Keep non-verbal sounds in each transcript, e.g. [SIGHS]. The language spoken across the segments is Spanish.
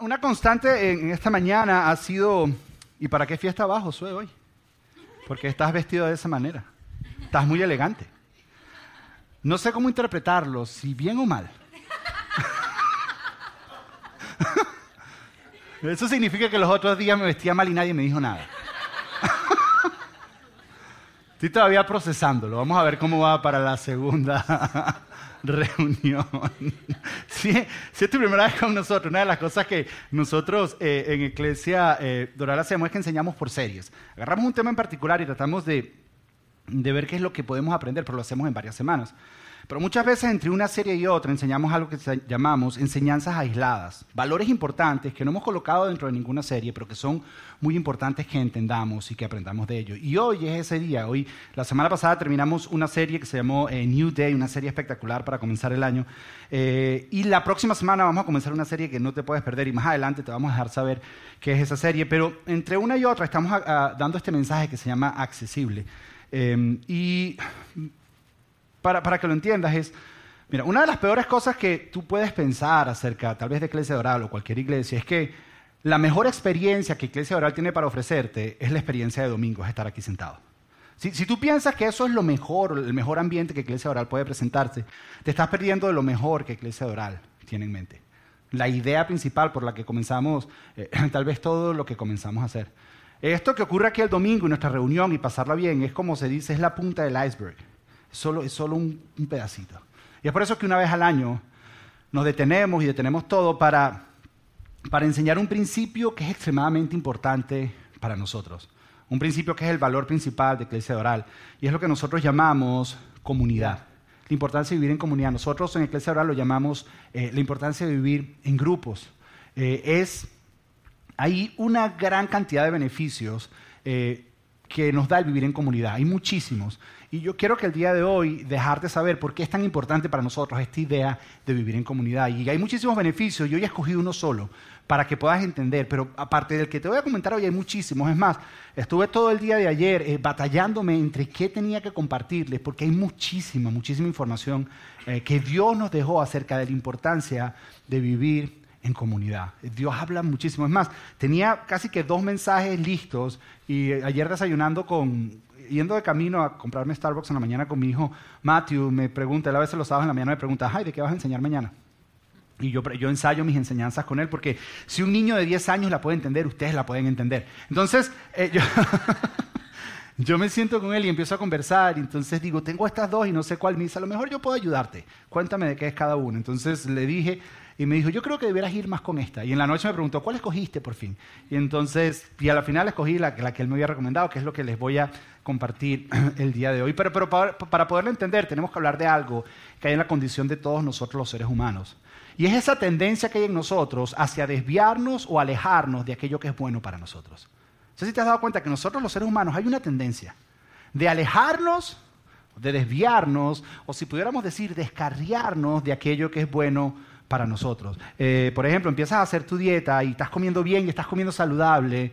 una constante en esta mañana ha sido, ¿y para qué fiesta vas, Josué, hoy? Porque estás vestido de esa manera. Estás muy elegante. No sé cómo interpretarlo, si bien o mal. [LAUGHS] Eso significa que los otros días me vestía mal y nadie me dijo nada. [LAUGHS] Estoy todavía procesándolo. Vamos a ver cómo va para la segunda [LAUGHS] reunión. [LAUGHS] Si, es tu primera vez con nosotros, una de las cosas que nosotros eh, en Iglesia eh, Doral hacemos es que enseñamos por series. Agarramos un tema en particular y tratamos de ver qué es lo que podemos aprender, pero lo hacemos en varias semanas. Pero muchas veces entre una serie y otra enseñamos algo que llamamos enseñanzas aisladas, valores importantes que no hemos colocado dentro de ninguna serie, pero que son muy importantes que entendamos y que aprendamos de ello. Y hoy es ese día. Hoy, la semana pasada terminamos una serie que se llamó eh, New Day, una serie espectacular para comenzar el año. Eh, y la próxima semana vamos a comenzar una serie que no te puedes perder y más adelante te vamos a dejar saber qué es esa serie. Pero entre una y otra estamos dando este mensaje que se llama accesible. Eh, y para, que lo entiendas, es, mira, una de las peores cosas que tú puedes pensar acerca tal vez de Iglesia Oral o cualquier iglesia es que la mejor experiencia que Iglesia Oral tiene para ofrecerte es la experiencia de domingo, es estar aquí sentado. Si, tú piensas que eso es lo mejor, el mejor ambiente que Iglesia Oral puede presentarte, te estás perdiendo de lo mejor que Iglesia Oral tiene en mente. La idea principal por la que comenzamos, eh, [CLEARS THROAT] tal vez todo lo que comenzamos a hacer. Esto que ocurre aquí el domingo en nuestra reunión y pasarla bien es como se dice, es la punta del iceberg solo, es solo un, pedacito. Y es por eso que una vez al año nos detenemos y detenemos todo para, para enseñar un principio que es extremadamente importante para nosotros. Un principio que es el valor principal de Iglesia Oral. Y es lo que nosotros llamamos comunidad. La importancia de vivir en comunidad. Nosotros en Iglesia Oral lo llamamos eh, la importancia de vivir en grupos. Eh, es, hay una gran cantidad de beneficios eh, que nos da el vivir en comunidad. Hay muchísimos. Y yo quiero que el día de hoy dejarte saber por qué es tan importante para nosotros esta idea de vivir en comunidad. Y hay muchísimos beneficios, yo he escogido uno solo para que puedas entender, pero aparte del que te voy a comentar hoy hay muchísimos. Es más, estuve todo el día de ayer eh, batallándome entre qué tenía que compartirles, porque hay muchísima, muchísima información eh, que Dios nos dejó acerca de la importancia de vivir en comunidad. Dios habla muchísimo. Es más, tenía casi que dos mensajes listos y ayer desayunando con, yendo de camino a comprarme Starbucks en la mañana con mi hijo Matthew, me pregunta, él a veces los sábados en la mañana me pregunta, ay, ¿de qué vas a enseñar mañana? Y yo, yo ensayo mis enseñanzas con él porque si un niño de 10 años la puede entender, ustedes la pueden entender. Entonces, eh, yo, [LAUGHS] yo, me siento con él y empiezo a conversar. Y entonces digo, tengo estas dos y no sé cuál. Me dice, a lo mejor yo puedo ayudarte. Cuéntame de qué es cada uno. Entonces le dije, y me dijo, yo creo que debieras ir más con esta. Y en la noche me preguntó, ¿cuál escogiste por fin? Y entonces, y a la final escogí la, la que él me había recomendado, que es lo que les voy a compartir [CLEARS THROAT] el día de hoy. Pero, para, para poderlo entender, tenemos que hablar de algo que hay en la condición de todos nosotros los seres humanos. Y es esa tendencia que hay en nosotros hacia desviarnos o alejarnos de aquello que es bueno para nosotros. No sé si te has dado cuenta que nosotros los seres humanos hay una tendencia de alejarnos, de desviarnos, o si pudiéramos decir, descarriarnos de aquello que es bueno para nosotros. Eh, por ejemplo, empiezas a hacer tu dieta y estás comiendo bien y estás comiendo saludable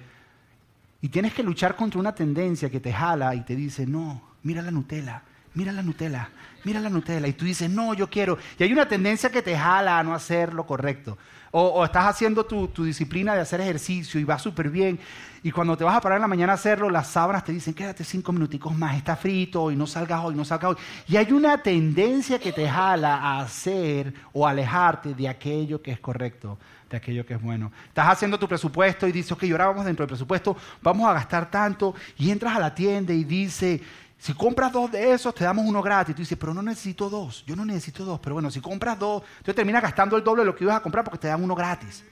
y tienes que luchar contra una tendencia que te jala y te dice, no, mira la Nutella, mira la Nutella, mira la Nutella. Y tú dices, no, yo quiero. Y hay una tendencia que te jala a no hacer lo correcto. O, estás haciendo tu, disciplina de hacer ejercicio y va súper bien. Y cuando te vas a parar en la mañana a hacerlo, las sábanas te dicen, quédate cinco minuticos más, está frito y no salgas hoy, no salgas hoy. Y hay una tendencia que te jala a hacer o alejarte de aquello que es correcto, de aquello que es bueno. Estás haciendo tu presupuesto y dices, ok, ahora vamos dentro del presupuesto, vamos a gastar tanto. Y entras a la tienda y dice, si compras dos de esos, te damos uno gratis. Tú dices, pero no necesito dos. Yo no necesito dos. Pero bueno, si compras dos, tú terminas gastando el doble de lo que ibas a comprar porque te dan uno gratis.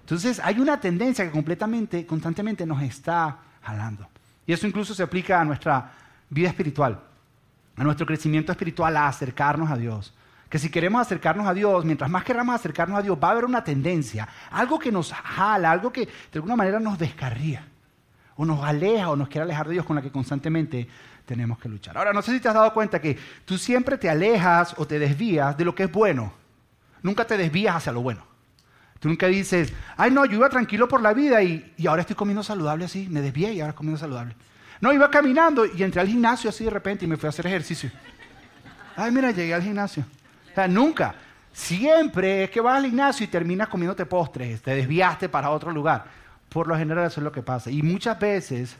Entonces, hay una tendencia que completamente, constantemente nos está jalando. Y eso incluso se aplica a nuestra vida espiritual, a nuestro crecimiento espiritual, a acercarnos a Dios. Que si queremos acercarnos a Dios, mientras más queramos acercarnos a Dios, va a haber una tendencia, algo que nos jala, algo que de alguna manera nos descarría, o nos aleja, o nos quiere alejar de Dios, con la que constantemente tenemos que luchar. Ahora, no sé si te has dado cuenta que tú siempre te alejas o te desvías de lo que es bueno. Nunca te desvías hacia lo bueno. Tú nunca dices, ay no, yo iba tranquilo por la vida y, ahora estoy comiendo saludable así, me desvié y ahora comiendo saludable. No, iba caminando y entré al gimnasio así de repente y me fui a hacer ejercicio. Ay, mira, llegué al gimnasio. Sea, nunca. siempre es que vas al gimnasio y terminas comiéndote postres, te desviaste para otro lugar. Por lo general eso es lo que pasa. Y muchas veces,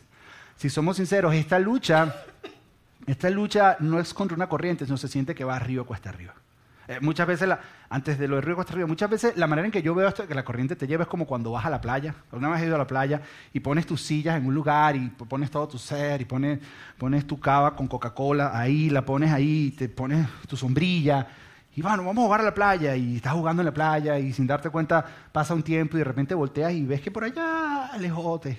si somos sinceros, esta lucha, esta lucha no es contra una corriente, sino se siente que va arriba o cuesta arriba. Eh, muchas veces, antes de lo de río cuesta arriba, muchas veces la manera en que yo veo esto, que la corriente te lleva es como cuando vas a la playa. Una vez has ido a la playa y pones tus sillas en un lugar y pones todo tu ser y pones, pones tu cava con Coca-Cola ahí, la pones ahí, te pones tu sombrilla y bueno, vamos a jugar a la playa y estás jugando en la playa y sin darte cuenta pasa un tiempo y de repente volteas y ves que por allá, lejotes,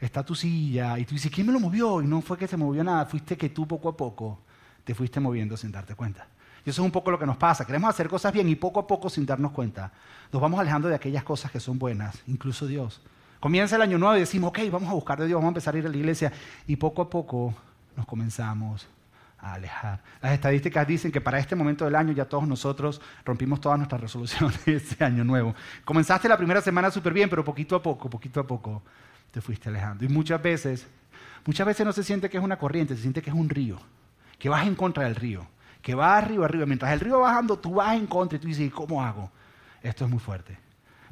está tu silla y tú dices, ¿quién me lo movió? Y no fue que se movió nada, fuiste que tú poco a poco te fuiste moviendo sin darte cuenta. Y eso es un poco lo que nos pasa. Queremos hacer cosas bien y poco a poco sin darnos cuenta nos vamos alejando de aquellas cosas que son buenas, incluso Dios. Comienza el año nuevo y decimos, ok, vamos a buscar de Dios, vamos a empezar a ir a la iglesia y poco a poco nos comenzamos alejar. Las estadísticas dicen que para este momento del año ya todos nosotros rompimos todas nuestras resoluciones de este año nuevo. Comenzaste la primera semana súper bien, pero poquito a poco, poquito a poco te fuiste alejando. Y muchas veces, muchas veces no se siente que es una corriente, se siente que es un río, que vas en contra del río, que va arriba, arriba. Mientras el río va bajando, tú vas en contra y tú dices, ¿cómo hago? Esto es muy fuerte.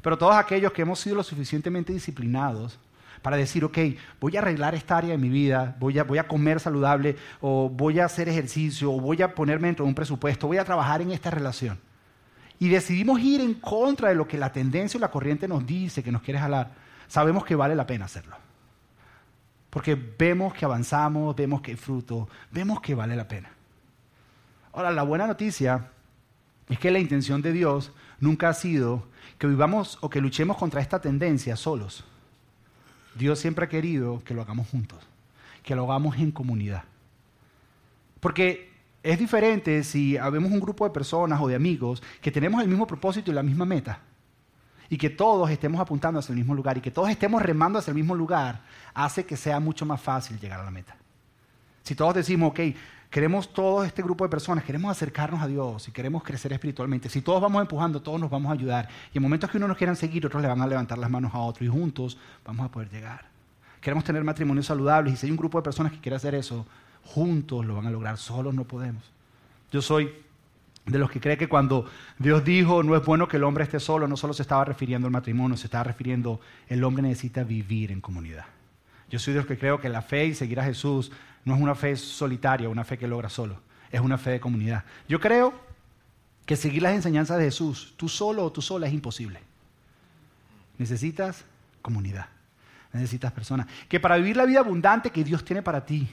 Pero todos aquellos que hemos sido lo suficientemente disciplinados para decir, ok, voy a arreglar esta área de mi vida, voy a, comer saludable, o voy a hacer ejercicio, o voy a ponerme dentro de un presupuesto, voy a trabajar en esta relación. Y decidimos ir en contra de lo que la tendencia o la corriente nos dice que nos quiere jalar, sabemos que vale la pena hacerlo. Porque vemos que avanzamos, vemos que hay fruto, vemos que vale la pena. Ahora, la buena noticia es que la intención de Dios nunca ha sido que vivamos o que luchemos contra esta tendencia solos. Dios siempre ha querido que lo hagamos juntos, que lo hagamos en comunidad. Porque es diferente si habemos un grupo de personas o de amigos que tenemos el mismo propósito y la misma meta. Y que todos estemos apuntando hacia el mismo lugar y que todos estemos remando hacia el mismo lugar, hace que sea mucho más fácil llegar a la meta. Si todos decimos, ok, queremos todo este grupo de personas, queremos acercarnos a Dios y queremos crecer espiritualmente, si todos vamos empujando, todos nos vamos a ayudar. Y en momentos que uno nos quieran seguir, otros le van a levantar las manos a otro y juntos vamos a poder llegar. Queremos tener matrimonios saludables y si hay un grupo de personas que quiere hacer eso, juntos lo van a lograr, solos no podemos. Yo soy de los que cree que cuando Dios dijo no es bueno que el hombre esté solo, no solo se estaba refiriendo al matrimonio, se estaba refiriendo el hombre necesita vivir en comunidad. Yo soy de los que creo que la fe y seguir a Jesús no es una fe solitaria, una fe que logra solo, es una fe de comunidad. Yo creo que seguir las enseñanzas de Jesús, tú solo o tú sola, es imposible. Necesitas comunidad, necesitas personas. Que para vivir la vida abundante que Dios tiene para ti,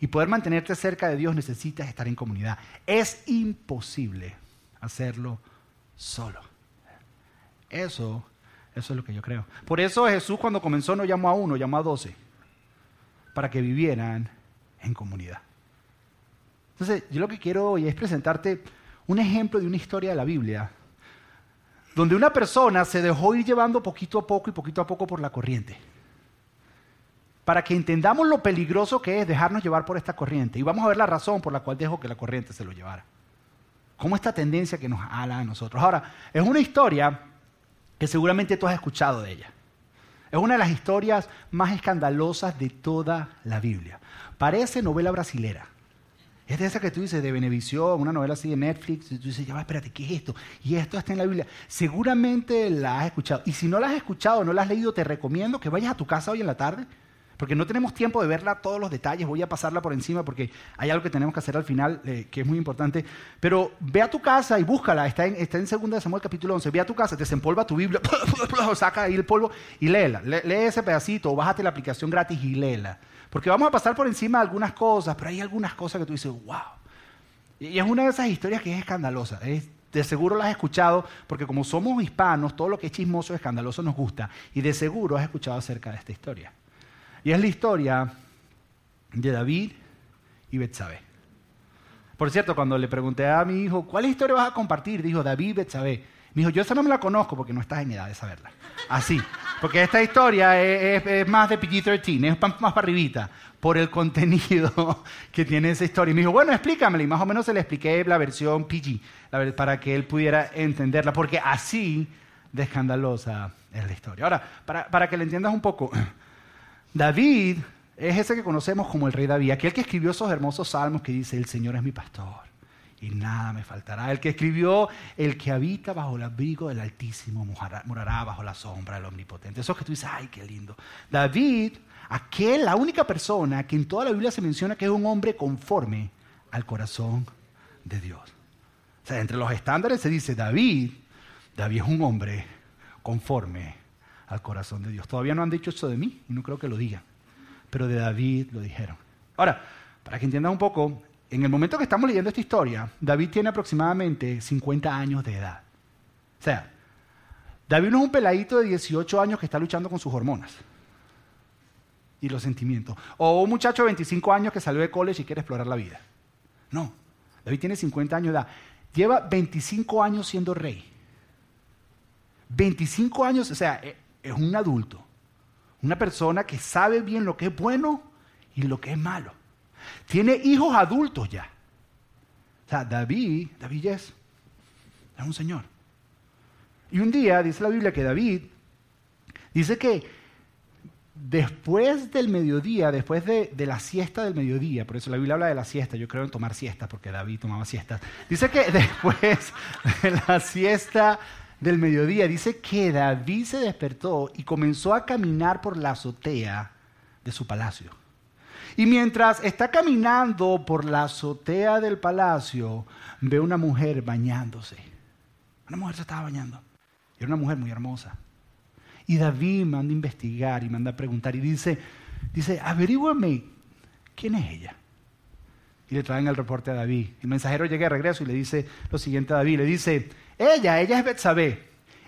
y poder mantenerte cerca de Dios necesitas estar en comunidad. Es imposible hacerlo solo. Eso, eso es lo que yo creo. Por eso Jesús cuando comenzó no llamó a uno, llamó a doce, para que vivieran en comunidad. Entonces, yo lo que quiero hoy es presentarte un ejemplo de una historia de la Biblia, donde una persona se dejó ir llevando poquito a poco y poquito a poco por la corriente para que entendamos lo peligroso que es dejarnos llevar por esta corriente. Y vamos a ver la razón por la cual dejó que la corriente se lo llevara. Cómo esta tendencia que nos ala a nosotros. Ahora, es una historia que seguramente tú has escuchado de ella. Es una de las historias más escandalosas de toda la Biblia. Parece novela brasilera. Es de esa que tú dices de Venevisión, una novela así de Netflix, y tú dices, ya va, espérate, ¿qué es esto? Y esto está en la Biblia. Seguramente la has escuchado. Y si no la has escuchado, no la has leído, te recomiendo que vayas a tu casa hoy en la tarde porque no tenemos tiempo de verla todos los detalles, voy a pasarla por encima porque hay algo que tenemos que hacer al final eh, que es muy importante. Pero ve a tu casa y búscala, está en, está en 2 Samuel capítulo 11, ve a tu casa, desempolva tu Biblia, [LAUGHS] saca ahí el polvo y léela. lee ese pedacito o bájate la aplicación gratis y léela. Porque vamos a pasar por encima de algunas cosas, pero hay algunas cosas que tú dices, wow. Y es una de esas historias que es escandalosa. de seguro la has escuchado, porque como somos hispanos, todo lo que es chismoso, escandaloso nos gusta. Y de seguro has escuchado acerca de esta historia. Y es la historia de David y Betsabé. Por cierto, cuando le pregunté a mi hijo, ¿cuál historia vas a compartir? Dijo David Betsabé. Me dijo, yo esa no me la conozco porque no estás en edad de saberla. Así. Porque esta historia es, más de PG-13, es más, más para arribita, por el contenido [LAUGHS] que tiene esa historia. Y me dijo, bueno, explícamela. Y más o menos se le expliqué la versión PG, para que él pudiera entenderla, porque así de escandalosa es la historia. Ahora, para, para que le entiendas un poco, David es ese que conocemos como el rey David, aquel que escribió esos hermosos salmos que dice, el Señor es mi pastor y nada me faltará. El que escribió, el que habita bajo el abrigo del Altísimo morará bajo la sombra del Omnipotente. Eso que tú dices, ay, qué lindo. David, aquel, la única persona que en toda la Biblia se menciona que es un hombre conforme al corazón de Dios. O sea, entre los estándares se dice, David, David es un hombre conforme al corazón de Dios. Todavía no han dicho eso de mí y no creo que lo digan, pero de David lo dijeron. Ahora, para que entiendan un poco, en el momento que estamos leyendo esta historia, David tiene aproximadamente 50 años de edad. O sea, David no es un peladito de 18 años que está luchando con sus hormonas y los sentimientos. O un muchacho de 25 años que salió de college y quiere explorar la vida. No, David tiene 50 años de edad. Lleva 25 años siendo rey. 25 años, o sea, e, es un adulto. Una persona que sabe bien lo que es bueno y lo que es malo. Tiene hijos adultos ya. O sea, David, David es, es un señor. Y un día dice la Biblia que David dice que después del mediodía, después de, la siesta del mediodía, por eso la Biblia habla de la siesta, yo creo en tomar siesta, porque David tomaba siestas. Dice que [LAUGHS] después de la siesta del mediodía, dice que David se despertó y comenzó a caminar por la azotea de su palacio. Y mientras está caminando por la azotea del palacio, ve una mujer bañándose. Una mujer se estaba bañando. Era una mujer muy hermosa. Y David manda a investigar y manda a preguntar y dice, dice, averígüeme, ¿quién es ella? Y le traen el reporte a David. El mensajero llega de regreso y le dice lo siguiente a David. Le dice, ella, ella es Betsabé,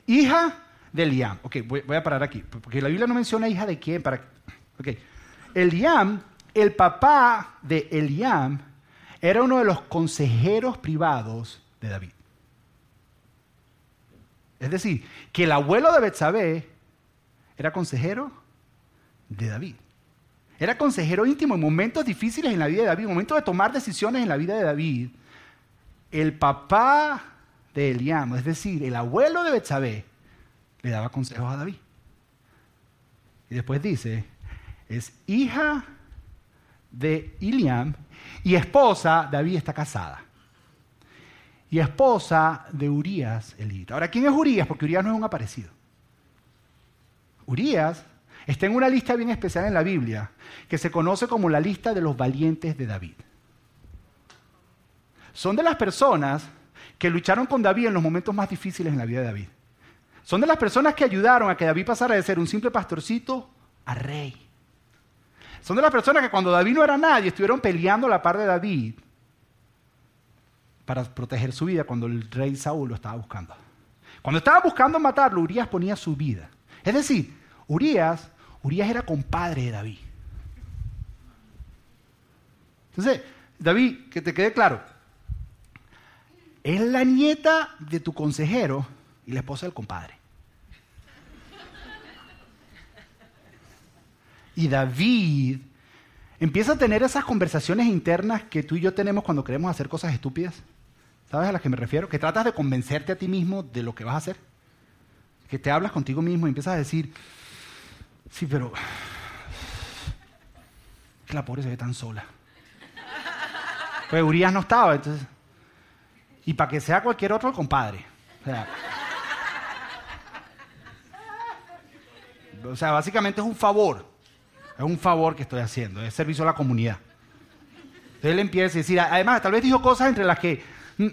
hija de Eliam. Ok, voy, a parar aquí, porque la Biblia no menciona hija de quién. Para... Ok, Eliam el papá de Eliam era uno de los consejeros privados de David. Es decir, que el abuelo de Betsabé era consejero de David. Era consejero íntimo en momentos difíciles en la vida de David, en momentos de tomar decisiones en la vida de David. El papá de Eliam, es decir, el abuelo de Betsabé, le daba consejos a David. Y después dice, es hija de Iliam y esposa, David está casada. Y esposa de Urias elita. Ahora, ¿quién es Urias? Porque Urias no es un aparecido. Urias está en una lista bien especial en la Biblia que se conoce como la lista de los valientes de David. Son de las personas que lucharon con David en los momentos más difíciles en la vida de David. Son de las personas que ayudaron a que David pasara de ser un simple pastorcito a rey. Son de las personas que cuando David no era nadie estuvieron peleando a la par de David para proteger su vida cuando el rey Saúl lo estaba buscando. Cuando estaba buscando matarlo, Urias ponía su vida. Es decir, Urias, Urias era compadre de David. Entonces, David, que te quede claro, es la nieta de tu consejero y la esposa del compadre. Y David empieza a tener esas conversaciones internas que tú y yo tenemos cuando queremos hacer cosas estúpidas. ¿Sabes a las que me refiero? Que tratas de convencerte a ti mismo de lo que vas a hacer. Que te hablas contigo mismo y empiezas a decir, sí, pero [SIGHS] que la pobre se ve tan sola. Pues Urias no estaba, entonces. Y para que sea cualquier otro, el compadre. O sea, o sea, básicamente es un favor. Es un favor que estoy haciendo, es servicio a la comunidad. Entonces él empieza a decir, además, tal vez dijo cosas entre las que mm,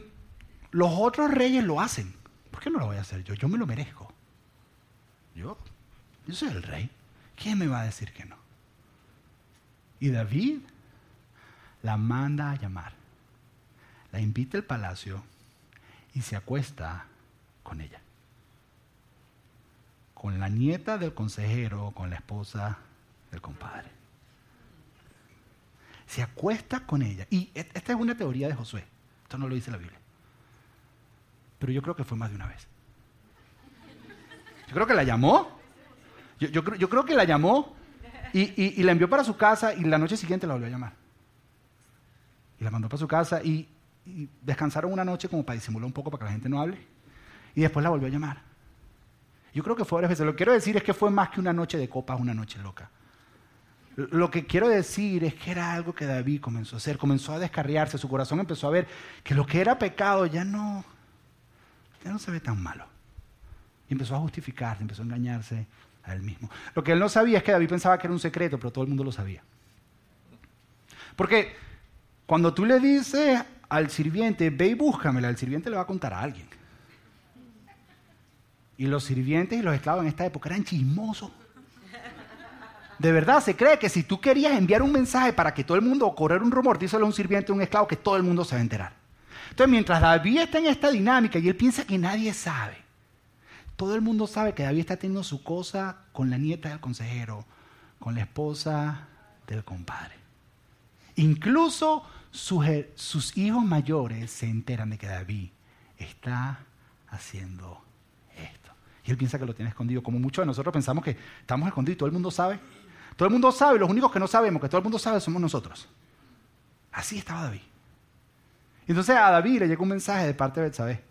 los otros reyes lo hacen. ¿Por qué no lo voy a hacer yo? Yo me lo merezco. Yo, yo soy el rey. ¿Quién me va a decir que no? Y David la manda a llamar. La invita al palacio y se acuesta con ella. Con la nieta del consejero, con la esposa del compadre. Se acuesta con ella. Y e-, esta es una teoría de Josué. Esto no lo dice la Biblia. Pero yo creo que fue más de una vez. Yo creo que la llamó. Yo, creo, que la llamó y, la envió para su casa y la noche siguiente la volvió a llamar. Y la mandó para su casa y, descansaron una noche como para disimular un poco para que la gente no hable. Y después la volvió a llamar. Yo creo que fue varias veces. Lo que quiero decir es que fue más que una noche de copas, una noche loca. Lo que quiero decir es que era algo que David comenzó a hacer, comenzó a descarriarse, su corazón empezó a ver que lo que era pecado ya no, ya no se ve tan malo. Y empezó a justificarse, empezó a engañarse a él mismo. Lo que él no sabía es que David pensaba que era un secreto, pero todo el mundo lo sabía. Porque cuando tú le dices al sirviente, ve y búscamela, el sirviente le va a contar a alguien. Y los sirvientes y los esclavos en esta época eran chismosos. De verdad, se cree que si tú querías enviar un mensaje para que todo el mundo, o correr un rumor, díselo a un sirviente o un esclavo, que todo el mundo se va a enterar. Entonces, mientras David está en esta dinámica y él piensa que nadie sabe, todo el mundo sabe que David está teniendo su cosa con la nieta del consejero, con la esposa del compadre. Incluso sus, hijos mayores se enteran de que David está haciendo esto. Y él piensa que lo tiene escondido, como muchos de nosotros pensamos que estamos escondidos y todo el mundo sabe. Todo el mundo sabe, los únicos que no sabemos que todo el mundo sabe somos nosotros. Así estaba David. Entonces a David le llega un mensaje de parte de Betsabé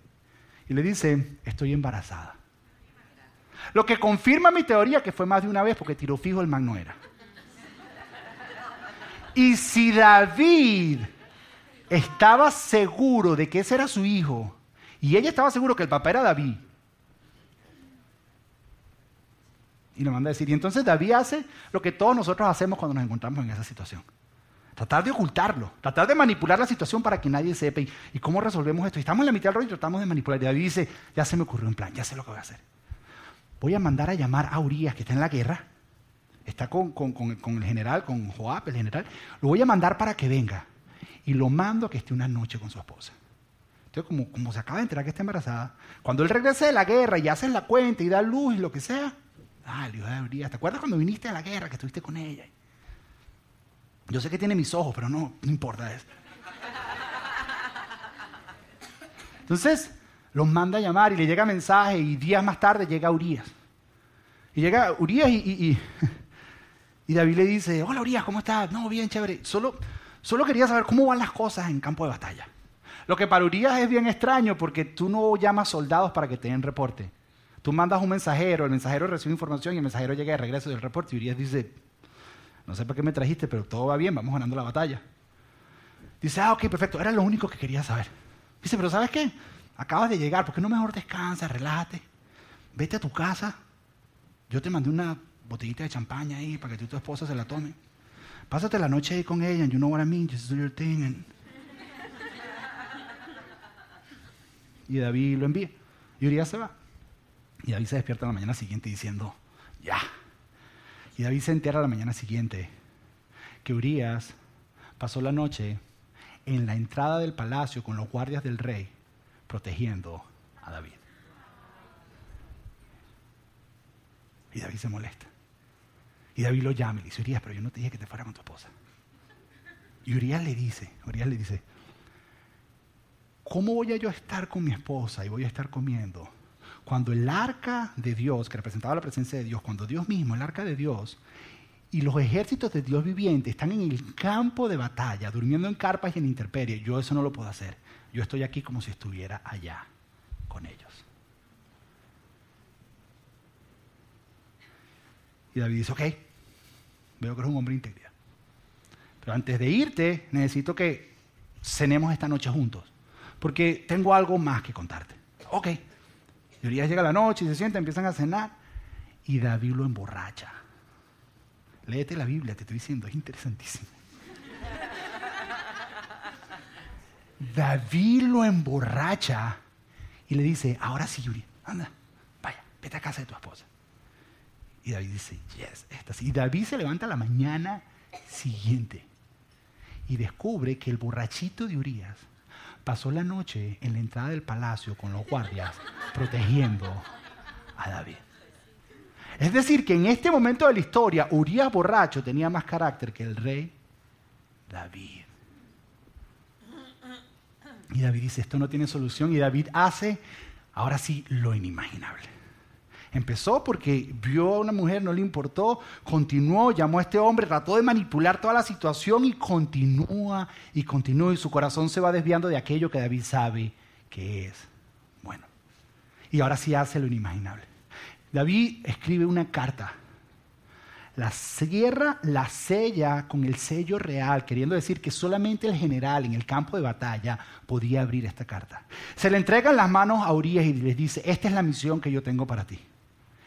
y le dice, estoy embarazada. Lo que confirma mi teoría que fue más de una vez porque tiró fijo el man no era. Y si David estaba seguro de que ese era su hijo y ella estaba seguro que el papá era David, Y le manda a decir, y entonces David hace lo que todos nosotros hacemos cuando nos encontramos en esa situación. Tratar de ocultarlo, tratar de manipular la situación para que nadie sepa. ¿Y, cómo resolvemos esto? Y estamos en la mitad del rollo y tratamos de manipular. Y David dice, ya se me ocurrió un plan, ya sé lo que voy a hacer. Voy a mandar a llamar a Urias, que está en la guerra. Está con, el general, con Joab, el general. Lo voy a mandar para que venga. Y lo mando a que esté una noche con su esposa. Entonces, como, como se acaba de enterar que está embarazada, cuando él regrese de la guerra y hace la cuenta y da luz y lo que sea, Ah, ¿te acuerdas cuando viniste a la guerra que estuviste con ella? Yo sé que tiene mis ojos, pero no, no importa eso. Entonces, los manda a llamar y le llega mensaje y días más tarde llega Urias. Y llega Urias y, [LAUGHS] y, David le dice, hola Urias, ¿cómo estás? No, bien, chévere. Solo, solo quería saber cómo van las cosas en campo de batalla. Lo que para Urias es bien extraño porque tú no llamas soldados para que te den reporte. Tú mandas un mensajero, el mensajero recibe información y el mensajero llega de regreso del reporte y Urias dice, no sé para qué me trajiste, pero todo va bien, vamos ganando la batalla. Dice, ah, ok, perfecto, era lo único que quería saber. Dice, pero ¿sabes qué? Acabas de llegar, ¿por qué no mejor descansa, relájate? Vete a tu casa. Yo te mandé una botellita de champaña ahí para que tú y tu esposa se la tomen. Pásate la noche ahí con ella, and you know what I mean, just do your thing. Y David lo envía. Y Urias se va. Y David se despierta la mañana siguiente diciendo, ya. Y David se entera la mañana siguiente que Urias pasó la noche en la entrada del palacio con los guardias del rey protegiendo a David. Y David se molesta. Y David lo llama y le dice, Urias, pero yo no te dije que te fuera con tu esposa. Y Urias le dice, Urias le dice, ¿cómo voy a yo estar con mi esposa y voy a estar comiendo cuando el arca de Dios, que representaba la presencia de Dios, cuando Dios mismo, el arca de Dios, y los ejércitos de Dios viviente están en el campo de batalla, durmiendo en carpas y en intemperie, yo eso no lo puedo hacer. Yo estoy aquí como si estuviera allá con ellos. Y David dice, ok, veo que eres un hombre íntegro. Pero antes de irte, necesito que cenemos esta noche juntos, porque tengo algo más que contarte. Ok, y llega la noche y se sienta, empiezan a cenar y David lo emborracha. Léete la Biblia, te estoy diciendo, es interesantísimo. David lo emborracha y le dice, ahora sí, Urias, anda, vaya, vete a casa de tu esposa. Y David dice, yes, esta sí. Y David se levanta la mañana siguiente y descubre que el borrachito de Urias pasó la noche en la entrada del palacio con los guardias protegiendo a David. Es decir, que en este momento de la historia, Urias borracho tenía más carácter que el rey David. Y David dice, esto no tiene solución. Y David hace, ahora sí, lo inimaginable. Empezó porque vio a una mujer, no le importó, continuó, llamó a este hombre, trató de manipular toda la situación y continúa y continúa y su corazón se va desviando de aquello que David sabe que es bueno. Y ahora sí hace lo inimaginable. David escribe una carta, la cierra, la sella con el sello real, queriendo decir que solamente el general en el campo de batalla podía abrir esta carta. Se le entrega en las manos a Urias y les dice, esta es la misión que yo tengo para ti.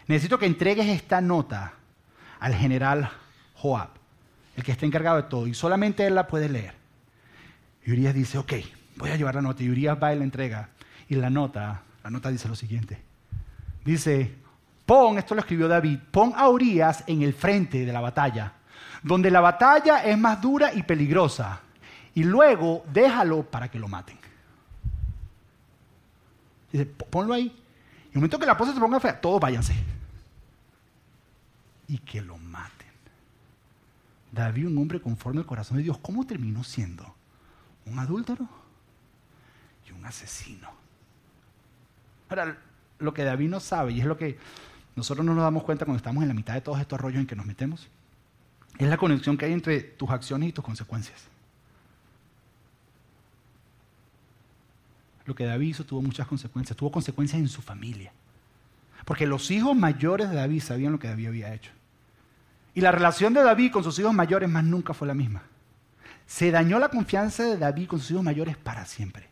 Necesito que entregues esta nota al general Joab, el que está encargado de todo, y solamente él la puede leer. Urias dice, ok, voy a llevar la nota. Y Urias va y la entrega. Y la nota, la nota dice lo siguiente. Dice, Pon, esto lo escribió David, pon a Urias en el frente de la batalla, donde la batalla es más dura y peligrosa, y luego déjalo para que lo maten. Dice, ponlo ahí. Y el momento que la cosa se ponga fea, todos váyanse. Y que lo maten. David, un hombre conforme al corazón de Dios, ¿cómo terminó siendo? Un adúltero y un asesino. Ahora, lo que David no sabe, y es lo que nosotros no nos damos cuenta cuando estamos en la mitad de todos estos rollos en que nos metemos. Es la conexión que hay entre tus acciones y tus consecuencias. Lo que David hizo tuvo muchas consecuencias. Tuvo consecuencias en su familia. Porque los hijos mayores de David sabían lo que David había hecho. Y la relación de David con sus hijos mayores más nunca fue la misma. Se dañó la confianza de David con sus hijos mayores para siempre.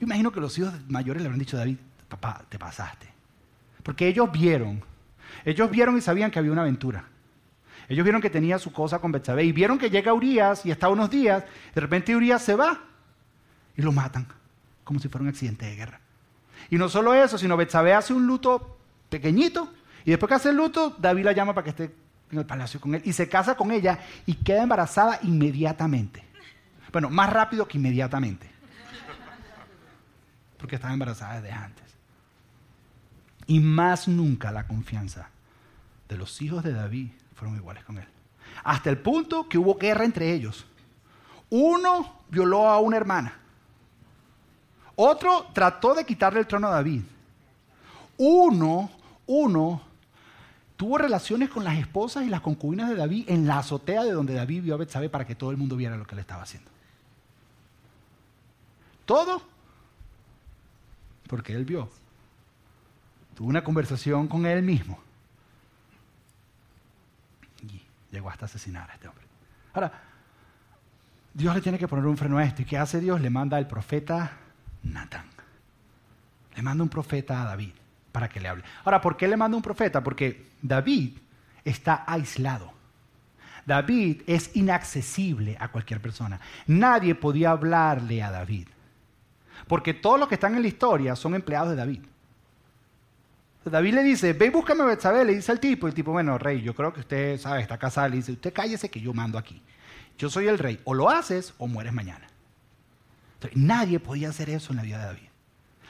Yo imagino que los hijos mayores le habrán dicho a David, papá, te pasaste. Porque ellos vieron, ellos vieron y sabían que había una aventura. Ellos vieron que tenía su cosa con Betsabé y vieron que llega Urias y está unos días, de repente Urias se va y lo matan, como si fuera un accidente de guerra. Y no solo eso, sino Betsabé hace un luto pequeñito y después que hace el luto, David la llama para que esté en el palacio con él y se casa con ella y queda embarazada inmediatamente. Bueno, más rápido que inmediatamente. Porque estaba embarazada desde antes y más nunca la confianza de los hijos de David fueron iguales con él. Hasta el punto que hubo guerra entre ellos. Uno violó a una hermana. Otro trató de quitarle el trono a David. Uno, uno tuvo relaciones con las esposas y las concubinas de David en la azotea de donde David vio a Betsabé para que todo el mundo viera lo que le estaba haciendo. Todo porque él vio una conversación con él mismo y llegó hasta asesinar a este hombre. Ahora, Dios le tiene que poner un freno a esto. ¿Y qué hace Dios? Le manda al profeta Natán. Le manda un profeta a David para que le hable. Ahora, ¿por qué le manda un profeta? Porque David está aislado. David es inaccesible a cualquier persona. Nadie podía hablarle a David. Porque todos los que están en la historia son empleados de David. David le dice, ve y búscame a Betsabé, le dice al tipo, el tipo, bueno, rey, yo creo que usted sabe, está casado, le dice, usted cállese que yo mando aquí. Yo soy el rey, o lo haces o mueres mañana. nadie podía hacer eso en la vida de David.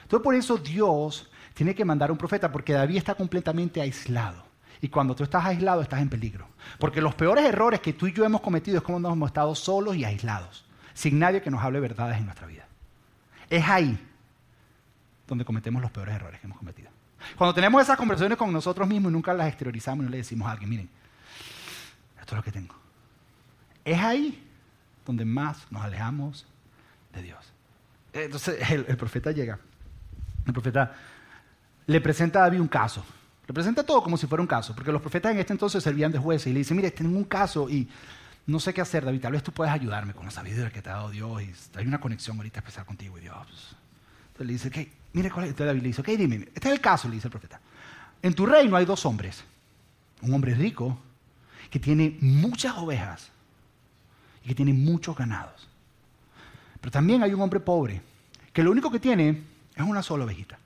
Entonces por eso Dios tiene que mandar un profeta, porque David está completamente aislado. Y cuando tú estás aislado estás en peligro. Porque los peores errores que tú y yo hemos cometido es cuando hemos estado solos y aislados, sin nadie que nos hable verdades en nuestra vida. Es ahí donde cometemos los peores errores que hemos cometido. Cuando tenemos esas conversaciones con nosotros mismos y nunca las exteriorizamos y no le decimos a alguien, miren, esto es lo que tengo. Es ahí donde más nos alejamos de Dios. Entonces el, profeta llega. El profeta le presenta a David un caso. Le presenta todo como si fuera un caso, porque los profetas en este entonces servían de jueces y le dice, mire, tengo un caso y no sé qué hacer, David, tal vez tú puedes ayudarme con la sabiduría que te ha dado Dios y hay una conexión ahorita especial contigo y Dios. Entonces le dice, ¿qué? Mire cuál es. David le dice, ok, dime, este es el caso, le dice el profeta. En tu reino hay dos hombres. Un hombre rico que tiene muchas ovejas y que tiene muchos ganados. Pero también hay un hombre pobre que lo único que tiene es una sola ovejita.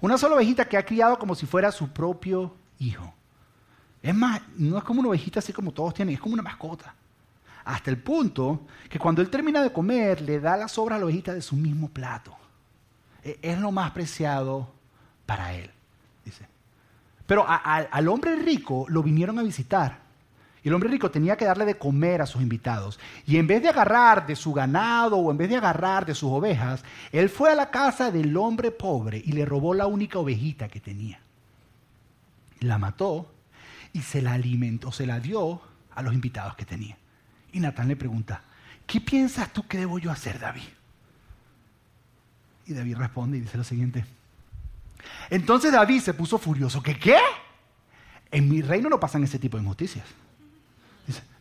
Una sola ovejita que ha criado como si fuera su propio hijo. Es más, no es como una ovejita así como todos tienen, es como una mascota. Hasta el punto que cuando él termina de comer, le da las sobras a la ovejita de su mismo plato. E, es lo más preciado para él, dice. Pero al hombre rico lo vinieron a visitar. Y el hombre rico tenía que darle de comer a sus invitados. Y en vez de agarrar de su ganado o en vez de agarrar de sus ovejas, él fue a la casa del hombre pobre y le robó la única ovejita que tenía. La mató y se la alimentó, se la dio a los invitados que tenía. Y Natán le pregunta, ¿qué piensas tú que debo yo hacer, David? Y David responde y dice lo siguiente. Entonces David se puso furioso. ¿Qué qué? En mi reino no pasan ese tipo de injusticias.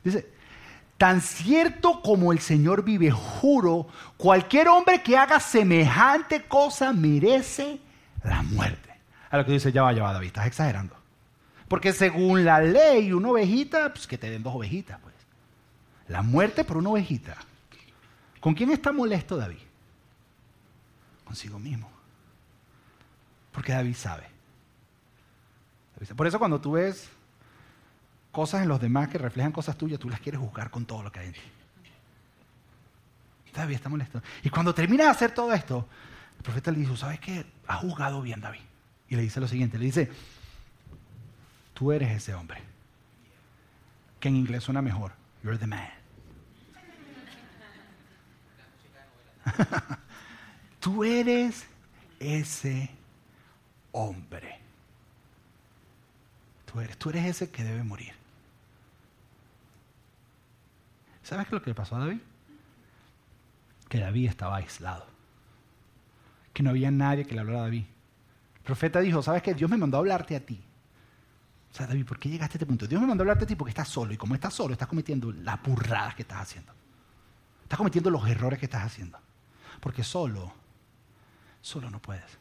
Dice, tan cierto como el Señor vive, juro, cualquier hombre que haga semejante cosa merece la muerte. A lo que dice, ya va, ya va, David, estás exagerando. Porque según la ley, una ovejita, pues que te den dos ovejitas, pues. La muerte por una ovejita. ¿Con quién está molesto David? Consigo mismo. Porque David sabe. Por eso cuando tú ves cosas en los demás que reflejan cosas tuyas, tú las quieres juzgar con todo lo que hay en ti. David está molesto. Y cuando termina de hacer todo esto, el profeta le dice, ¿sabes qué? Ha juzgado bien David. Y le dice lo siguiente, le dice, tú eres ese hombre. Que en inglés suena mejor. You're the man. [LAUGHS] tú eres ese hombre. Tú eres, tú eres ese que debe morir. ¿Sabes qué es lo que le pasó a David? Que David estaba aislado. Que no había nadie que le hablara a David. El profeta dijo, ¿sabes qué? Dios me mandó a hablarte a ti. O sea, David, ¿por qué llegaste a este punto? Dios me mandó a hablarte a ti porque estás solo. Y como estás solo, estás cometiendo las burradas que estás haciendo. Estás cometiendo los errores que estás haciendo. Porque solo, solo no puedes.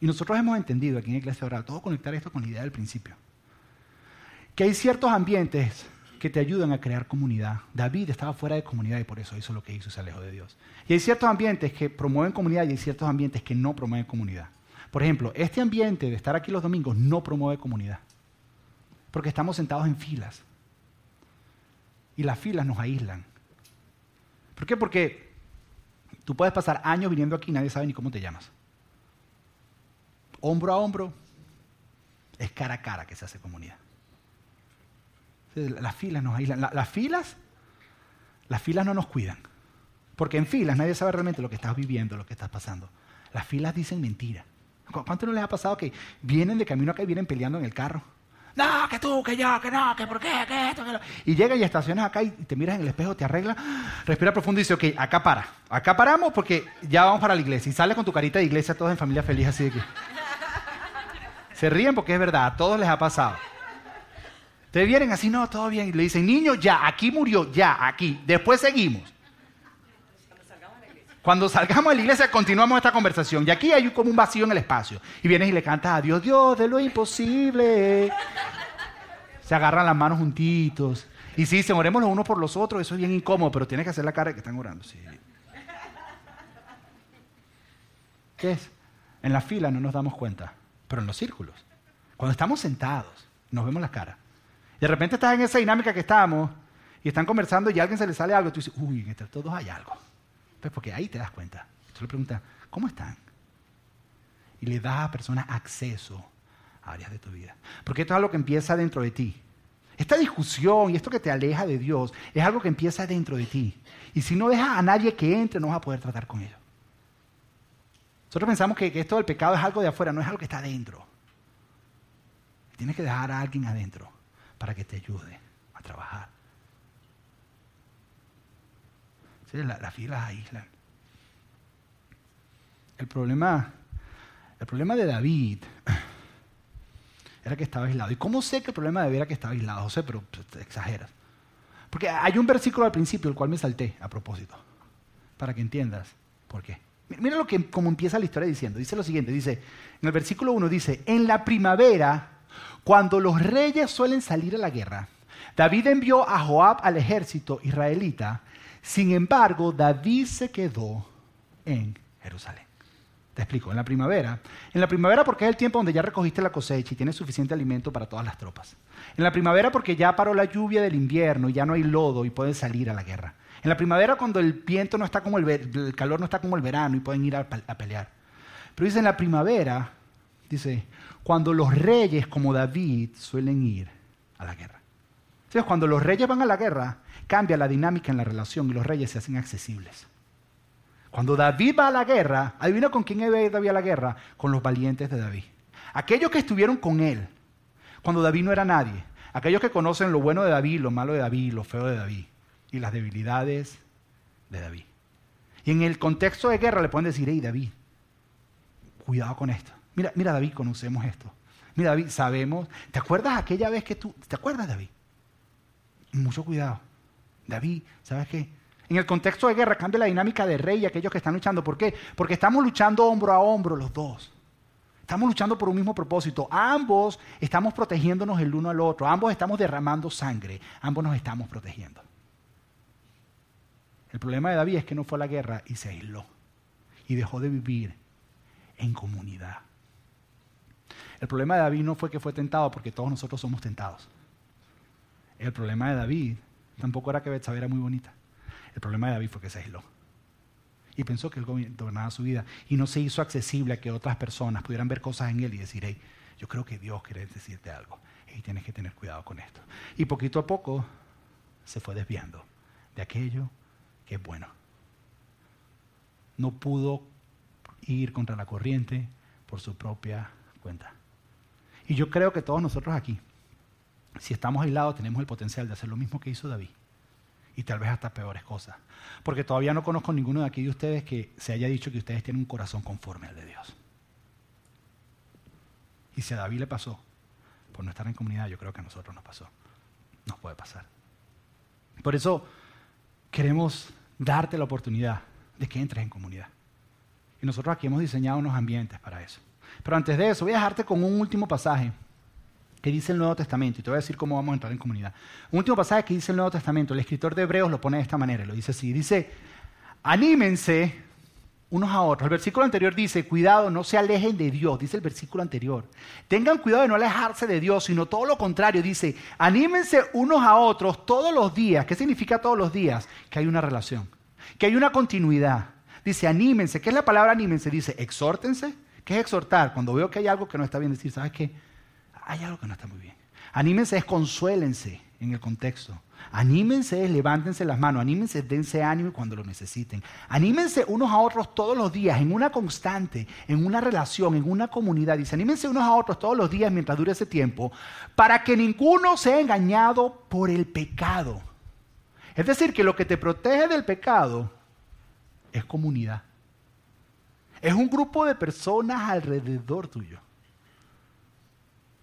Y nosotros hemos entendido aquí en Iglesia Oral, todo conectar esto con la idea del principio, que hay ciertos ambientes que te ayudan a crear comunidad. David estaba fuera de comunidad y por eso hizo lo que hizo y se alejó de Dios. Y hay ciertos ambientes que promueven comunidad y hay ciertos ambientes que no promueven comunidad. Por ejemplo, este ambiente de estar aquí los domingos no promueve comunidad. Porque estamos sentados en filas. Y las filas nos aíslan. ¿Por qué? Porque tú puedes pasar años viniendo aquí y nadie sabe ni cómo te llamas hombro a hombro, es cara a cara que se hace comunidad. Las filas nos aíslan. Las filas, las filas no nos cuidan. Porque en filas nadie sabe realmente lo que estás viviendo, lo que estás pasando. Las filas dicen mentira. ¿Cuánto no les ha pasado que vienen de camino acá y vienen peleando en el carro? No, que tú, que yo, que no, que por qué, que esto, que lo... Y llega y estacionas acá y te miras en el espejo, te arregla, respira profundo y dice, ok, acá para. Acá paramos porque ya vamos para la iglesia. Y sales con tu carita de iglesia todos en familia feliz así de que... Se ríen porque es verdad, a todos les ha pasado. Te vienen así, no, todo bien. Y le dicen, niño, ya, aquí murió, ya, aquí. Después seguimos. Cuando salgamos de la iglesia continuamos esta conversación. Y aquí hay como un vacío en el espacio. Y vienes y le cantas a Dios, Dios de lo imposible. Se agarran las manos juntitos. Y sí, se oremos los unos por los otros, eso es bien incómodo, pero tienes que hacer la cara de que están orando. Sí. ¿Qué es? En la fila no nos damos cuenta pero en los círculos. Cuando estamos sentados, nos vemos las caras. De repente estás en esa dinámica que estamos y están conversando y a alguien se le sale algo, tú dices, uy, entre todos hay algo. Pues porque ahí te das cuenta. Tú le preguntas, ¿cómo están? Y le das a personas acceso a áreas de tu vida. Porque esto es algo que empieza dentro de ti. Esta discusión y esto que te aleja de Dios es algo que empieza dentro de ti. Y si no dejas a nadie que entre, no vas a poder tratar con ellos. Nosotros pensamos que, esto del pecado es algo de afuera, no es algo que está adentro. Tienes que dejar a alguien adentro para que te ayude a trabajar. Las la filas aíslan. El problema, el problema de David [CLEARS THROAT] era que estaba aislado. ¿Y cómo sé que el problema de David era que estaba aislado? José, pero pues, te exageras. Porque hay un versículo al principio, el cual me salté a propósito, para que entiendas por qué. Mira lo que como empieza la historia diciendo. Dice lo siguiente, dice, en el versículo 1 dice, en la primavera, cuando los reyes suelen salir a la guerra, David envió a Joab al ejército israelita, sin embargo, David se quedó en Jerusalén. Te explico, en la primavera. En la primavera porque es el tiempo donde ya recogiste la cosecha y tienes suficiente alimento para todas las tropas. En la primavera porque ya paró la lluvia del invierno y ya no hay lodo y pueden salir a la guerra. En la primavera cuando el viento no está como el, el calor no está como el verano y pueden ir a, pelear. Pero dice en la primavera, dice, cuando los reyes como David suelen ir a la guerra. Entonces, cuando los reyes van a la guerra, cambia la dinámica en la relación y los reyes se hacen accesibles. Cuando David va a la guerra, adivina con quién iba David a la guerra, con los valientes de David. Aquellos que estuvieron con él, cuando David no era nadie. Aquellos que conocen lo bueno de David, lo malo de David, lo feo de David y las debilidades de David. Y en el contexto de guerra le pueden decir, hey David, cuidado con esto. Mira, mira David, conocemos esto. Mira, David, sabemos. ¿Te acuerdas aquella vez que tú... ¿Te acuerdas, David? Mucho cuidado. David, ¿sabes qué? En el contexto de guerra cambia la dinámica de rey y aquellos que están luchando. ¿Por qué? Porque estamos luchando hombro a hombro los dos. Estamos luchando por un mismo propósito. Ambos estamos protegiéndonos el uno al otro. Ambos estamos derramando sangre. Ambos nos estamos protegiendo. El problema de David es que no fue a la guerra y se aisló. Y dejó de vivir en comunidad. El problema de David no fue que fue tentado, porque todos nosotros somos tentados. El problema de David tampoco era que Betsabé era muy bonita. El problema de David fue que se aisló. Y pensó que él gobernaba su vida. Y no se hizo accesible a que otras personas pudieran ver cosas en él y decir, hey, yo creo que Dios quiere decirte algo. Y tienes que tener cuidado con esto. Y poquito a poco se fue desviando de aquello que es bueno. No pudo ir contra la corriente por su propia cuenta. Y yo creo que todos nosotros aquí, si estamos aislados, tenemos el potencial de hacer lo mismo que hizo David. Y tal vez hasta peores cosas. Porque todavía no conozco ninguno de aquí de ustedes que se haya dicho que ustedes tienen un corazón conforme al de Dios. Y si a David le pasó por no estar en comunidad, yo creo que a nosotros nos pasó. Nos puede pasar. Por eso queremos darte la oportunidad de que entres en comunidad. Y nosotros aquí hemos diseñado unos ambientes para eso. Pero antes de eso, voy a dejarte con un último pasaje que dice el Nuevo Testamento, y te voy a decir cómo vamos a entrar en comunidad. Un último pasaje que dice el Nuevo Testamento, el escritor de Hebreos lo pone de esta manera, lo dice así, dice, anímense unos a otros. El versículo anterior dice, cuidado, no se alejen de Dios, dice el versículo anterior. Tengan cuidado de no alejarse de Dios, sino todo lo contrario, dice, anímense unos a otros todos los días. ¿Qué significa todos los días? Que hay una relación, que hay una continuidad. Dice, anímense. ¿Qué es la palabra anímense? Dice, exhórtense. ¿Qué es exhortar? Cuando veo que hay algo que no está bien, decir, ¿sabes qué? Hay algo que no está muy bien. Anímense es consuélense en el contexto. Anímense, levántense las manos, anímense, dense ánimo cuando lo necesiten. Anímense unos a otros todos los días, en una constante, en una relación, en una comunidad. Dice, anímense unos a otros todos los días mientras dure ese tiempo, para que ninguno sea engañado por el pecado. Es decir, que lo que te protege del pecado es comunidad. Es un grupo de personas alrededor tuyo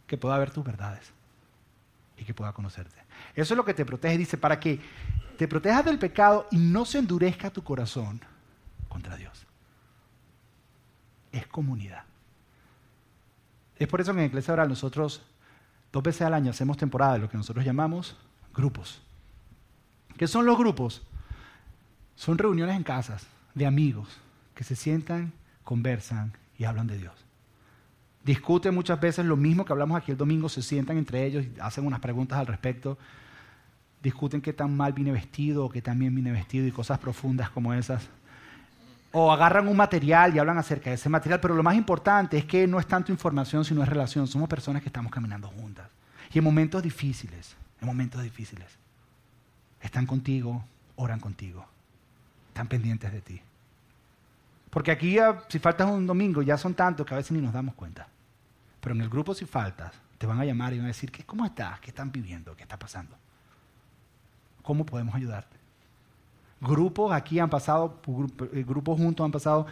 que pueda ver tus verdades y que pueda conocerte. Eso es lo que te protege, dice, para que te protejas del pecado y no se endurezca tu corazón contra Dios. Es comunidad. Es por eso que en Iglesia Oral nosotros dos veces al año hacemos temporada de lo que nosotros llamamos grupos. ¿Qué son los grupos? Son reuniones en casas de amigos que se sientan, conversan y hablan de Dios. Discuten muchas veces lo mismo que hablamos aquí el domingo, se sientan entre ellos y hacen unas preguntas al respecto. Discuten qué tan mal vine vestido o qué tan bien vine vestido y cosas profundas como esas. O agarran un material y hablan acerca de ese material, pero lo más importante es que no es tanto información, sino es relación. Somos personas que estamos caminando juntas. Y en momentos difíciles, en momentos difíciles, están contigo, oran contigo, están pendientes de ti. Porque aquí, si faltas un domingo, ya son tantos que a veces ni nos damos cuenta. Pero en el grupo, si faltas, te van a llamar y van a decir, ¿cómo estás? ¿Qué están viviendo? ¿Qué está pasando? ¿Cómo podemos ayudarte? Grupos aquí han pasado, eh, grupos juntos han pasado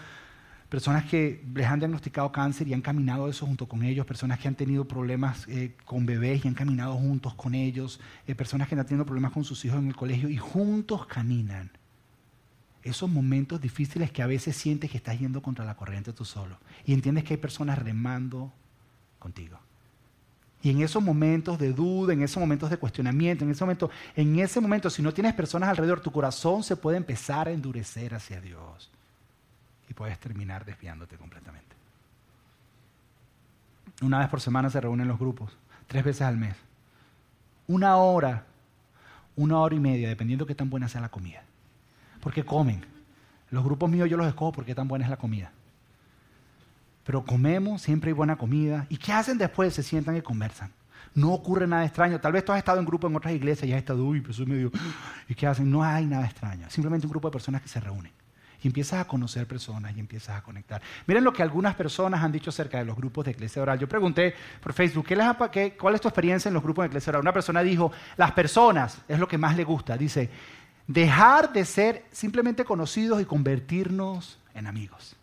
personas que les han diagnosticado cáncer y han caminado eso junto con ellos, personas que han tenido problemas eh, con bebés y han caminado juntos con ellos, eh, personas que han tenido problemas con sus hijos en el colegio y juntos caminan esos momentos difíciles que a veces sientes que estás yendo contra la corriente tú solo. Y entiendes que hay personas remando contigo. Y en esos momentos de duda, en esos momentos de cuestionamiento, en ese momento, en ese momento, si no tienes personas alrededor, tu corazón se puede empezar a endurecer hacia Dios. Y puedes terminar desviándote completamente. Una vez por semana se reúnen los grupos, tres veces al mes. Una hora, una hora y media, dependiendo de qué tan buena sea la comida porque comen. Los grupos míos yo los escojo porque tan buena es la comida. Pero comemos, siempre hay buena comida. ¿Y qué hacen después? Se sientan y conversan. No ocurre nada extraño. Tal vez tú has estado en grupo en otras iglesias y has estado, uy, pues medio. ¿Y qué hacen? No hay nada extraño. Simplemente un grupo de personas que se reúnen. Y empiezas a conocer personas y empiezas a conectar. Miren lo que algunas personas han dicho acerca de los grupos de iglesia oral. Yo pregunté por Facebook, ¿qué les qué, ¿cuál es tu experiencia en los grupos de iglesia oral? Una persona dijo, las personas es lo que más le gusta. Dice, dejar de ser simplemente conocidos y convertirnos en amigos.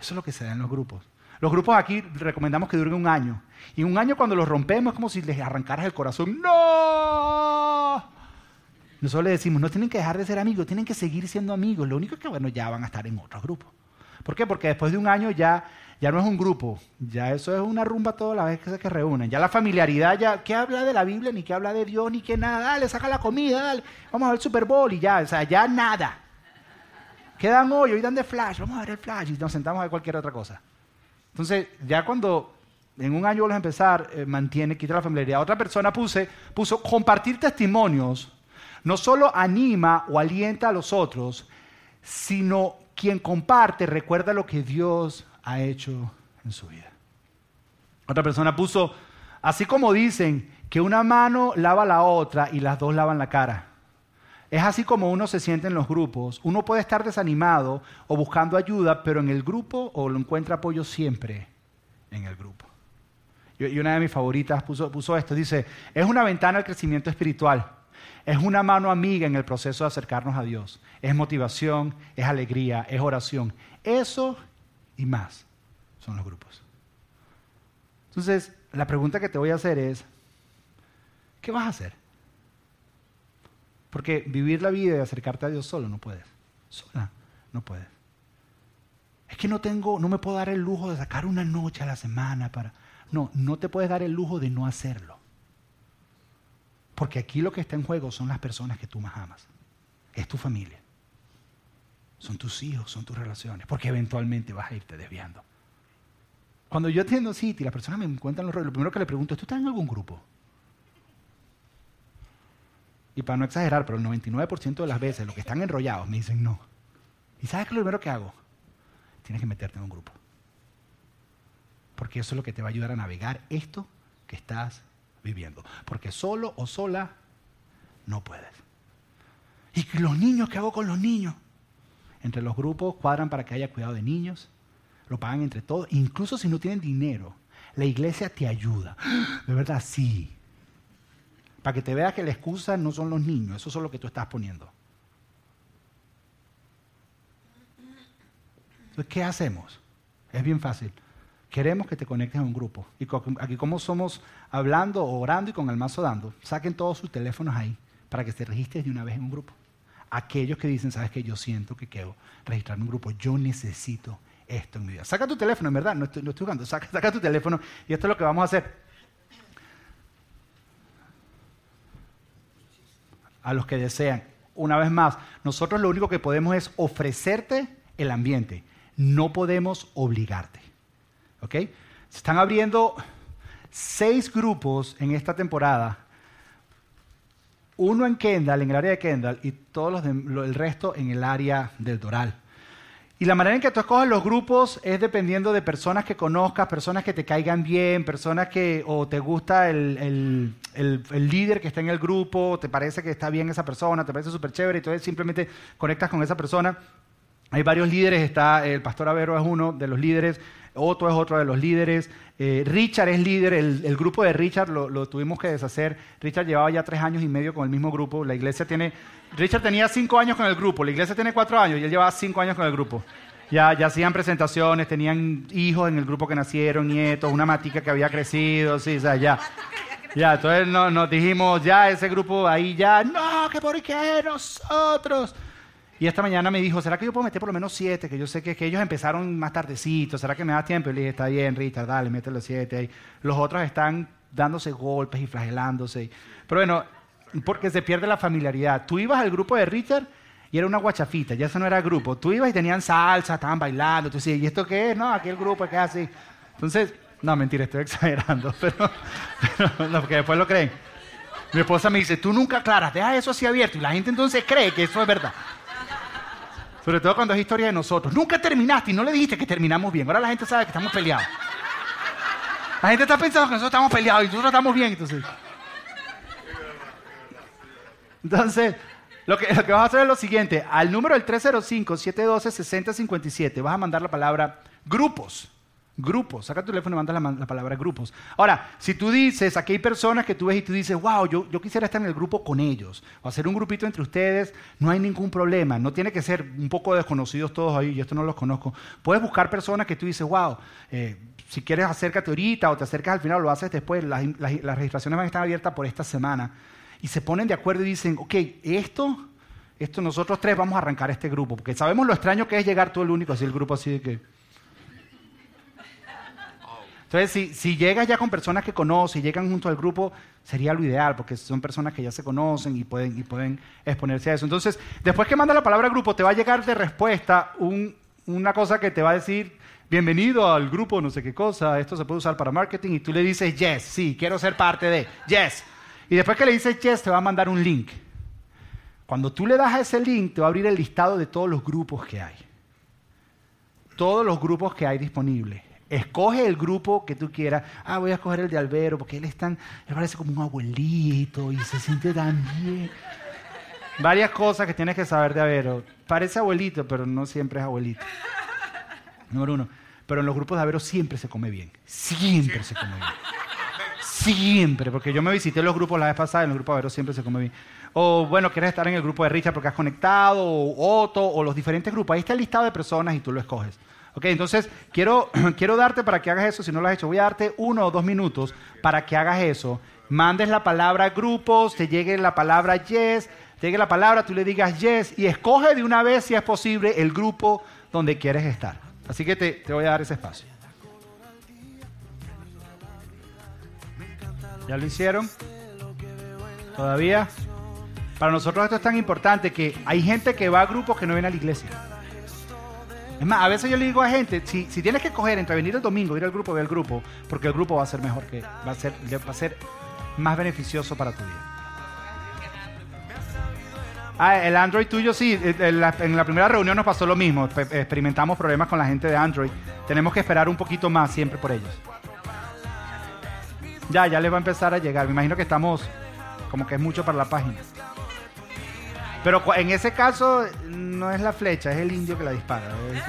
Eso es lo que se da en los grupos. Los grupos aquí recomendamos que duren un año. Y un año cuando los rompemos es como si les arrancaras el corazón. ¡No! Nosotros le decimos, no tienen que dejar de ser amigos, tienen que seguir siendo amigos. Lo único es que, bueno, ya van a estar en otros grupos. ¿Por qué? Porque después de un año ya, ya no es un grupo, ya eso es una rumba toda la vez que se reúnen. Ya la familiaridad, ya, ¿qué habla de la Biblia? Ni qué habla de Dios, ni qué nada. Dale, saca la comida, dale. Vamos a ver el Super Bowl y ya, o sea, ya nada. Quedan hoy, hoy dan de flash, vamos a ver el flash y nos sentamos a ver cualquier otra cosa. Entonces, ya cuando en un año vuelves a empezar, eh, mantiene, quita la familiaridad. Otra persona puse, puso compartir testimonios no solo anima o alienta a los otros, sino quien comparte recuerda lo que Dios ha hecho en su vida. Otra persona puso, así como dicen que una mano lava la otra y las dos lavan la cara. Es así como uno se siente en los grupos. Uno puede estar desanimado o buscando ayuda, pero en el grupo o lo encuentra apoyo siempre en el grupo. Y una de mis favoritas puso, puso esto, dice, es una ventana al crecimiento espiritual. Es una mano amiga en el proceso de acercarnos a Dios. Es motivación, es alegría, es oración. Eso y más son los grupos. Entonces, la pregunta que te voy a hacer es, ¿qué vas a hacer? Porque vivir la vida y acercarte a Dios solo no puedes. Sola no puedes. Es que no tengo, no me puedo dar el lujo de sacar una noche a la semana para. No, no te puedes dar el lujo de no hacerlo. Porque aquí lo que está en juego son las personas que tú más amas. Es tu familia. Son tus hijos, son tus relaciones. Porque eventualmente vas a irte desviando. Cuando yo atiendo City, las personas me encuentran los rollos. Lo primero que le pregunto es, ¿tú estás en algún grupo? Y para no exagerar, pero el 99% de las veces los que están enrollados me dicen no. ¿Y sabes qué es lo primero que hago? Tienes que meterte en un grupo. Porque eso es lo que te va a ayudar a navegar esto que estás viviendo. Porque solo o sola no puedes. ¿Y los niños qué hago con los niños? Entre los grupos cuadran para que haya cuidado de niños, lo pagan entre todos, incluso si no tienen dinero. La iglesia te ayuda. [GASPS] De verdad, sí. Para que te veas que la excusa no son los niños, eso es lo que tú estás poniendo. Entonces, ¿qué hacemos? Es bien fácil. Queremos que te conectes a un grupo. Y aquí como somos hablando, orando y con el mazo dando, saquen todos sus teléfonos ahí para que te registres de una vez en un grupo. Aquellos que dicen, sabes que yo siento que quiero registrarme un grupo, yo necesito esto en mi vida. Saca tu teléfono, en verdad, no estoy, no jugando, saca, saca tu teléfono y esto es lo que vamos a hacer. A los que desean, una vez más, nosotros lo único que podemos es ofrecerte el ambiente, no podemos obligarte. ¿Ok? Se están abriendo seis grupos en esta temporada. Uno en Kendall, en el área de Kendall, y todos los el resto en el área del Doral. Y la manera en que tú escoges los grupos es dependiendo de personas que conozcas, personas que te caigan bien, personas que o te gusta el, el líder que está en el grupo, te parece que está bien esa persona, te parece súper chévere, entonces simplemente conectas con esa persona. Hay varios líderes, está el pastor Avero es uno de los líderes, otro es otro de los líderes. Eh, Richard es líder, el, grupo de Richard lo, tuvimos que deshacer. Richard llevaba ya tres años y medio con el mismo grupo. La iglesia tiene. Richard tenía cinco años con el grupo, la iglesia tiene cuatro años y él llevaba cinco años con el grupo. Ya, ya hacían presentaciones, tenían hijos en el grupo que nacieron, nietos, una matica que había crecido, sí, o sea, ya. Ya, entonces nos dijimos, ya ese grupo ahí ya, no, que por qué nosotros. Y esta mañana me dijo, ¿será que yo puedo meter por lo menos siete? Que yo sé que, que ellos empezaron más tardecito, ¿será que me da tiempo? Y le dije, está bien, Richard, dale, métele siete ahí. Los otros están dándose golpes y flagelándose. Pero bueno, porque se pierde la familiaridad. Tú ibas al grupo de Richard y era una guachafita, ya eso no era grupo. Tú ibas y tenían salsa, estaban bailando, tú decías, ¿y esto qué es? No, aquel grupo que es así. Entonces, no, mentira, estoy [LAUGHS] exagerando, pero, no, porque después lo creen. Mi esposa me dice, tú nunca aclaras, deja eso así abierto. Y la gente entonces cree que eso es verdad. Sobre todo cuando es historia de nosotros. Nunca terminaste y no le dijiste que terminamos bien. Ahora la gente sabe que estamos peleados. La gente está pensando que nosotros estamos peleados y nosotros estamos bien. Entonces, lo, que, lo que vas a hacer es lo siguiente. Al número del 305-712-6057 vas a mandar la palabra grupos. Grupos. Saca tu teléfono y manda la, palabra grupos. Ahora, si tú dices, aquí hay personas que tú ves y tú dices, wow, yo, yo quisiera estar en el grupo con ellos, o hacer un grupito entre ustedes, no hay ningún problema. No tiene que ser un poco desconocidos todos ahí, yo esto no los conozco. Puedes buscar personas que tú dices, wow, eh, si quieres acércate ahorita o te acercas al final, lo haces después. Las, las registraciones van a estar abiertas por esta semana. Y se ponen de acuerdo y dicen, ok, esto, esto nosotros tres vamos a arrancar este grupo. Porque sabemos lo extraño que es llegar tú el único, así el grupo así de que... Entonces, si, llegas ya con personas que conoces y llegan junto al grupo, sería lo ideal, porque son personas que ya se conocen y pueden, y pueden exponerse a eso. Entonces, después que manda la palabra grupo, te va a llegar de respuesta una cosa que te va a decir, bienvenido al grupo, no sé qué cosa, esto se puede usar para marketing, y tú le dices, yes, sí, quiero ser parte de, yes. Y después que le dices yes, te va a mandar un link. Cuando tú le das a ese link, te va a abrir el listado de todos los grupos que hay. Todos los grupos que hay disponibles. Escoge el grupo que tú quieras. Ah, voy a escoger el de Albero porque él es tan, él parece como un abuelito y se siente tan bien. Varias cosas que tienes que saber de Albero. Parece abuelito, pero no siempre es abuelito. Número uno. Pero en los grupos de Albero siempre se come bien. Siempre se come bien. Siempre, porque yo me visité los grupos la vez pasada en los grupos de Albero siempre se come bien. O bueno, quieres estar en el grupo de Richard porque has conectado, o Otto, o los diferentes grupos. Ahí está el listado de personas y tú lo escoges. Ok, entonces quiero, [CLEARS THROAT] quiero darte para que hagas eso, si no lo has hecho, voy a darte uno o dos minutos para que hagas eso. Mandes la palabra grupos, te llegue la palabra yes, te llegue la palabra, tú le digas yes y escoge de una vez, si es posible, el grupo donde quieres estar. Así que te, te voy a dar ese espacio. ¿Ya lo hicieron? ¿Todavía? Para nosotros esto es tan importante que hay gente que va a grupos que no viene a la iglesia. Es más, a veces yo le digo a gente, si, tienes que coger entre venir el domingo, ir al grupo, ve al grupo, porque el grupo va a ser mejor que, va a ser, va a ser más beneficioso para tu vida. Ah, el Android tuyo sí, en la, primera reunión nos pasó lo mismo, experimentamos problemas con la gente de Android, tenemos que esperar un poquito más siempre por ellos. Ya, ya les va a empezar a llegar, me imagino que estamos como que es mucho para la página. Pero en ese caso no es la flecha, es el indio que la dispara. Es.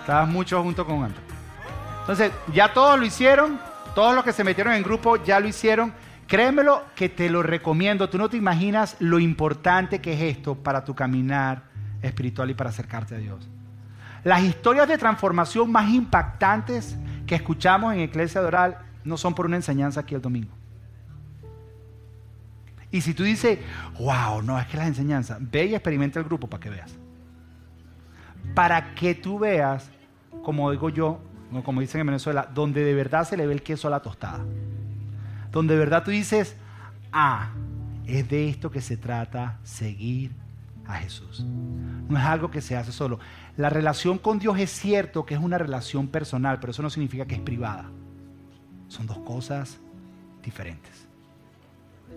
Estabas mucho junto con Andrés. Entonces, ya todos lo hicieron. Todos los que se metieron en grupo ya lo hicieron. Créemelo que te lo recomiendo. Tú no te imaginas lo importante que es esto para tu caminar espiritual y para acercarte a Dios. Las historias de transformación más impactantes que escuchamos en Iglesia Doral no son por una enseñanza aquí el domingo. Y si tú dices, wow, no, es que las enseñanzas, ve y experimenta el grupo para que veas. Para que tú veas, como digo yo, como dicen en Venezuela, donde de verdad se le ve el queso a la tostada. Donde de verdad tú dices, ah, es de esto que se trata seguir a Jesús. No es algo que se hace solo. La relación con Dios es cierto que es una relación personal, pero eso no significa que es privada. Son dos cosas diferentes.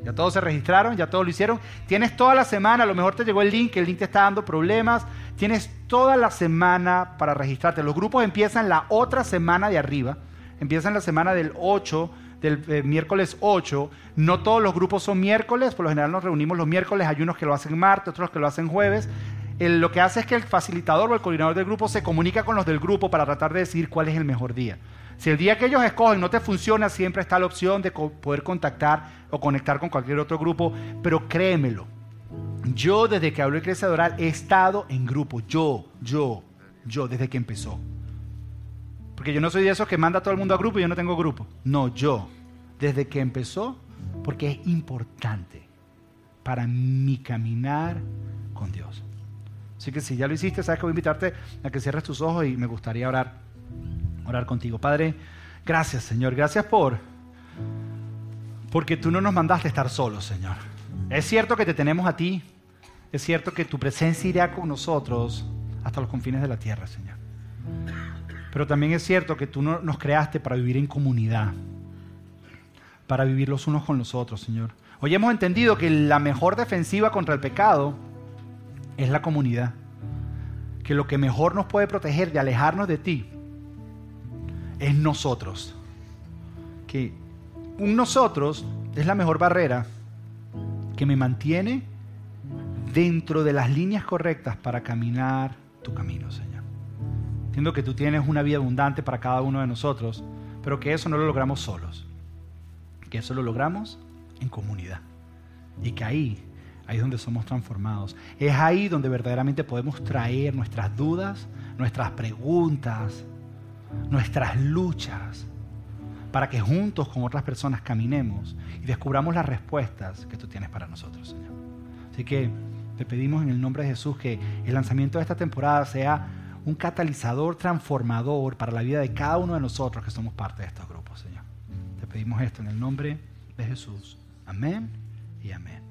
Ya todos se registraron, ya todos lo hicieron. Tienes toda la semana, a lo mejor te llegó el link, el link te está dando problemas. Tienes toda la semana para registrarte. Los grupos empiezan la otra semana de arriba. Empiezan la semana del 8, del eh, miércoles 8. No todos los grupos son miércoles, por lo general nos reunimos los miércoles. Hay unos que lo hacen martes, otros que lo hacen jueves. lo que hace es que el facilitador o el coordinador del grupo se comunica con los del grupo para tratar de decidir cuál es el mejor día. Si el día que ellos escogen no te funciona, siempre está la opción de poder contactar o conectar con cualquier otro grupo, pero créemelo. Yo desde que hablo de Iglesia Doral he estado en grupo, yo, yo, yo, desde que empezó. Porque yo no soy de esos que manda a todo el mundo a grupo y yo no tengo grupo. No, yo, desde que empezó, porque es importante para mi caminar con Dios. Así que si ya lo hiciste, sabes que voy a invitarte a que cierres tus ojos y me gustaría orar orar contigo. Padre, gracias Señor, gracias por, porque tú no nos mandaste estar solos, Señor. Es cierto que te tenemos a ti, es cierto que tu presencia irá con nosotros hasta los confines de la tierra, Señor. Pero también es cierto que tú nos creaste para vivir en comunidad, para vivir los unos con los otros, Señor. Hoy hemos entendido que la mejor defensiva contra el pecado es la comunidad. Que lo que mejor nos puede proteger de alejarnos de ti es nosotros. Que un nosotros es la mejor barrera que me mantiene dentro de las líneas correctas para caminar tu camino, Señor. Entiendo que tú tienes una vida abundante para cada uno de nosotros, pero que eso no lo logramos solos, que eso lo logramos en comunidad y que ahí Ahí es donde somos transformados. Es ahí donde verdaderamente podemos traer nuestras dudas, nuestras preguntas, nuestras luchas, para que juntos con otras personas caminemos y descubramos las respuestas que tú tienes para nosotros, Señor. Así que te pedimos en el nombre de Jesús que el lanzamiento de esta temporada sea un catalizador transformador para la vida de cada uno de nosotros que somos parte de estos grupos, Señor. Te pedimos esto en el nombre de Jesús. Amén y amén.